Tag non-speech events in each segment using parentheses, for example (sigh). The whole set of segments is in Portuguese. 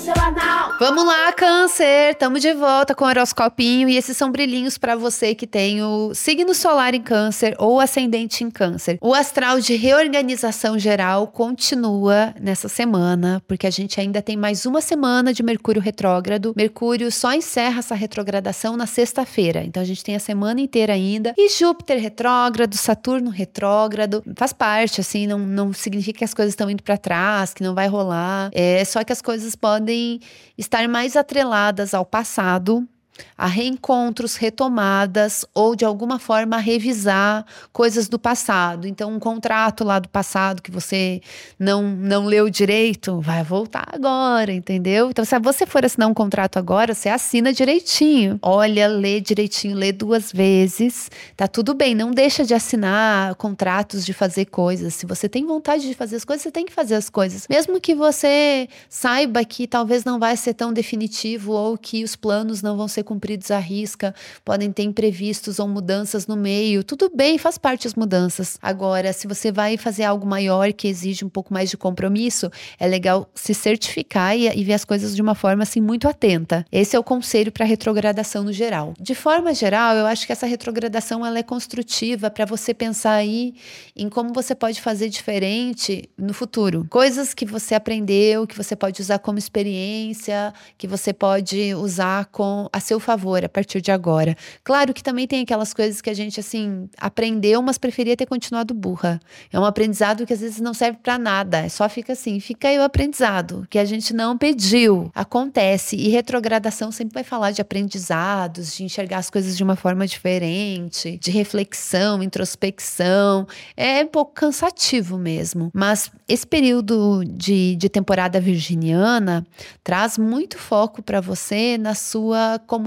seu anal. Vamos lá, Câncer! Estamos de volta com o horoscopinho e esses são brilhinhos para você que tem o signo solar em Câncer ou ascendente em Câncer. O astral de reorganização geral continua nessa semana, porque a gente ainda tem mais uma semana de Mercúrio retrógrado. Mercúrio só encerra essa retrogradação na sexta-feira, então a gente tem a semana inteira ainda. E Júpiter retrógrado, Saturno retrógrado, faz parte, assim, não, não significa que as coisas estão indo para trás, que não vai rolar. É só que as coisas podem estar mais atreladas ao passado a reencontros, retomadas ou de alguma forma revisar coisas do passado. Então, um contrato lá do passado que você não, não leu direito, vai voltar agora, entendeu? Então, se você for assinar um contrato agora, você assina direitinho. Olha, lê direitinho, lê duas vezes. Tá tudo bem, não deixa de assinar contratos de fazer coisas. Se você tem vontade de fazer as coisas, você tem que fazer as coisas. Mesmo que você saiba que talvez não vai ser tão definitivo ou que os planos não vão ser cumpridos à risca, podem ter imprevistos ou mudanças no meio. Tudo bem, faz parte as mudanças. Agora, se você vai fazer algo maior que exige um pouco mais de compromisso, é legal se certificar e, e ver as coisas de uma forma assim muito atenta. Esse é o conselho para retrogradação no geral. De forma geral, eu acho que essa retrogradação ela é construtiva para você pensar aí em como você pode fazer diferente no futuro. Coisas que você aprendeu, que você pode usar como experiência, que você pode usar com a seu favor a partir de agora. Claro que também tem aquelas coisas que a gente assim aprendeu, mas preferia ter continuado burra. É um aprendizado que às vezes não serve para nada, é só fica assim, fica aí o aprendizado que a gente não pediu. Acontece e retrogradação sempre vai falar de aprendizados, de enxergar as coisas de uma forma diferente, de reflexão, introspecção. É um pouco cansativo mesmo, mas esse período de, de temporada virginiana traz muito foco para você na sua comunicação,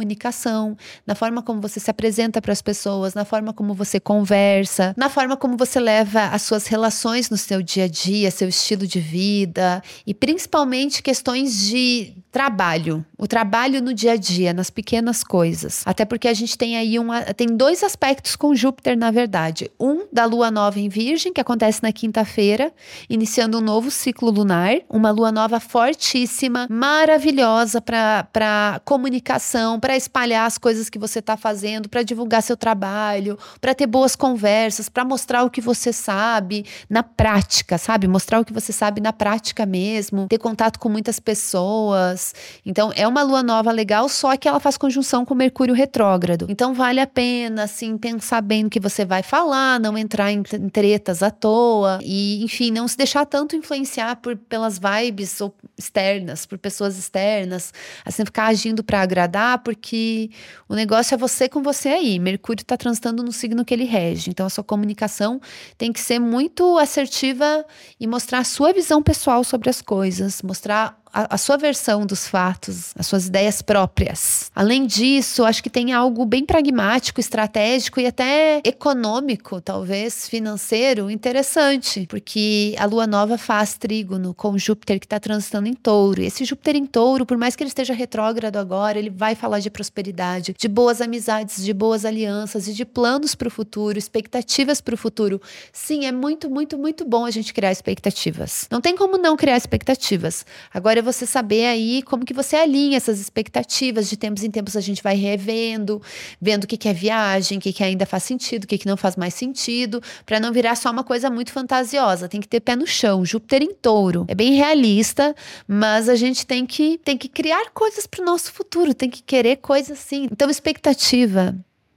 na forma como você se apresenta para as pessoas, na forma como você conversa, na forma como você leva as suas relações no seu dia a dia, seu estilo de vida e principalmente questões de trabalho, o trabalho no dia a dia, nas pequenas coisas. Até porque a gente tem aí uma, tem dois aspectos com Júpiter, na verdade. Um da lua nova em Virgem, que acontece na quinta-feira, iniciando um novo ciclo lunar, uma lua nova fortíssima, maravilhosa para comunicação, para espalhar as coisas que você está fazendo, para divulgar seu trabalho, para ter boas conversas, para mostrar o que você sabe na prática, sabe? Mostrar o que você sabe na prática mesmo, ter contato com muitas pessoas então, é uma lua nova legal, só que ela faz conjunção com Mercúrio retrógrado. Então, vale a pena, assim, pensar bem no que você vai falar, não entrar em tretas à toa e, enfim, não se deixar tanto influenciar por, pelas vibes externas, por pessoas externas, assim, ficar agindo para agradar, porque o negócio é você com você aí. Mercúrio está transitando no signo que ele rege. Então, a sua comunicação tem que ser muito assertiva e mostrar a sua visão pessoal sobre as coisas, mostrar a, a, sua versão dos fatos, as suas ideias próprias. Além disso, acho que tem algo bem pragmático, estratégico e até econômico, talvez financeiro, interessante, porque a lua nova faz trígono com Júpiter que está transitando em touro. E esse Júpiter em touro, por mais que ele esteja retrógrado agora, ele vai falar de prosperidade, de boas amizades, de boas alianças e de planos para o futuro, expectativas para o futuro. Sim, é muito, muito, muito bom a gente criar expectativas. Não tem como não criar expectativas. Agora, você saber aí como que você alinha essas expectativas. De tempos em tempos a gente vai revendo, vendo o que, que é viagem, o que, que ainda faz sentido, o que, que não faz mais sentido, para não virar só uma coisa muito fantasiosa. Tem que ter pé no chão. Júpiter em touro. É bem realista, mas a gente tem que, tem que criar coisas para o nosso futuro, tem que querer coisas assim. Então, expectativa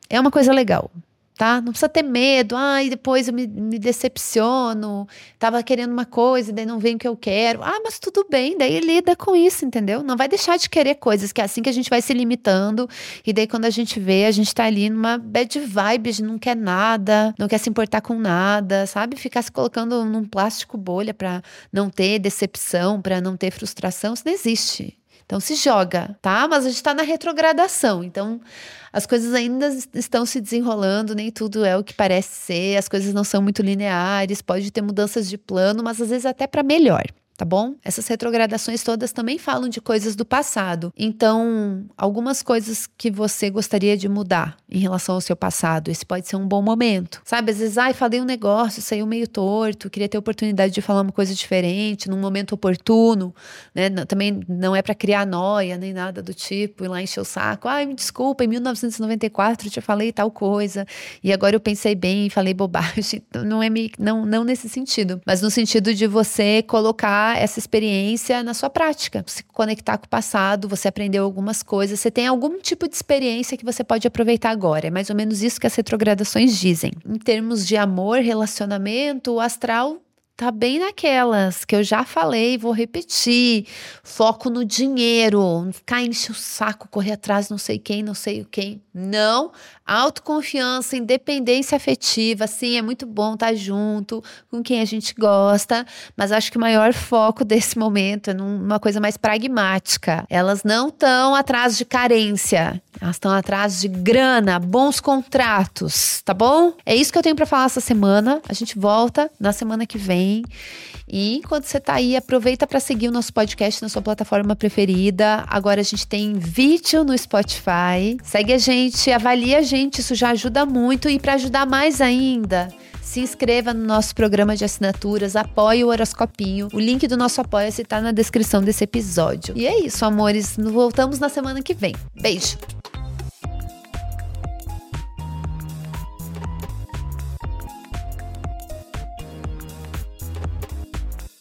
é uma coisa legal tá? Não precisa ter medo, ai, ah, depois eu me, me, decepciono, tava querendo uma coisa e daí não vem o que eu quero. Ah, mas tudo bem, daí lida com isso, entendeu? Não vai deixar de querer coisas, que é assim que a gente vai se limitando, e daí quando a gente vê, a gente tá ali numa bad vibe, a gente não quer nada, não quer se importar com nada, sabe? Ficar se colocando num plástico bolha para não ter decepção, para não ter frustração, isso não existe. Então se joga, tá? Mas a gente está na retrogradação, então as coisas ainda estão se desenrolando, nem tudo é o que parece ser, as coisas não são muito lineares, pode ter mudanças de plano, mas às vezes até para melhor. Tá bom? Essas retrogradações todas também falam de coisas do passado. Então, algumas coisas que você gostaria de mudar em relação ao seu passado, esse pode ser um bom momento. Sabe, às vezes, ai, falei um negócio, saiu meio torto, queria ter oportunidade de falar uma coisa diferente, num momento oportuno, né? Também não é para criar noia nem nada do tipo, ir lá encher o saco. Ai, me desculpa, em 1994 eu te falei tal coisa e agora eu pensei bem falei bobagem. (laughs) Não é me, não, não nesse sentido, mas no sentido de você colocar essa experiência na sua prática, se conectar com o passado, você aprendeu algumas coisas, você tem algum tipo de experiência que você pode aproveitar agora. É mais ou menos isso que as retrogradações dizem. Em termos de amor, relacionamento, o astral tá bem naquelas que eu já falei, vou repetir. Foco no dinheiro, ficar enche o saco, correr atrás não sei quem, não sei o quem. Não, autoconfiança, independência afetiva, sim, é muito bom estar tá junto com quem a gente gosta, mas acho que o maior foco (laughs) desse momento é numa coisa mais pragmática. Elas não estão atrás de carência, elas estão atrás de grana, bons contratos, tá bom? É isso que eu tenho para falar essa semana. A gente volta na semana que vem. E enquanto você tá aí, aproveita para seguir o nosso podcast na sua plataforma preferida. Agora a gente tem vídeo no Spotify. Segue a gente, avalia a gente, isso já ajuda muito. E para ajudar mais ainda, se inscreva no nosso programa de assinaturas, apoie o Horoscopinho. O link do nosso apoia-se tá na descrição desse episódio. E é isso, amores. Voltamos na semana que vem. Beijo!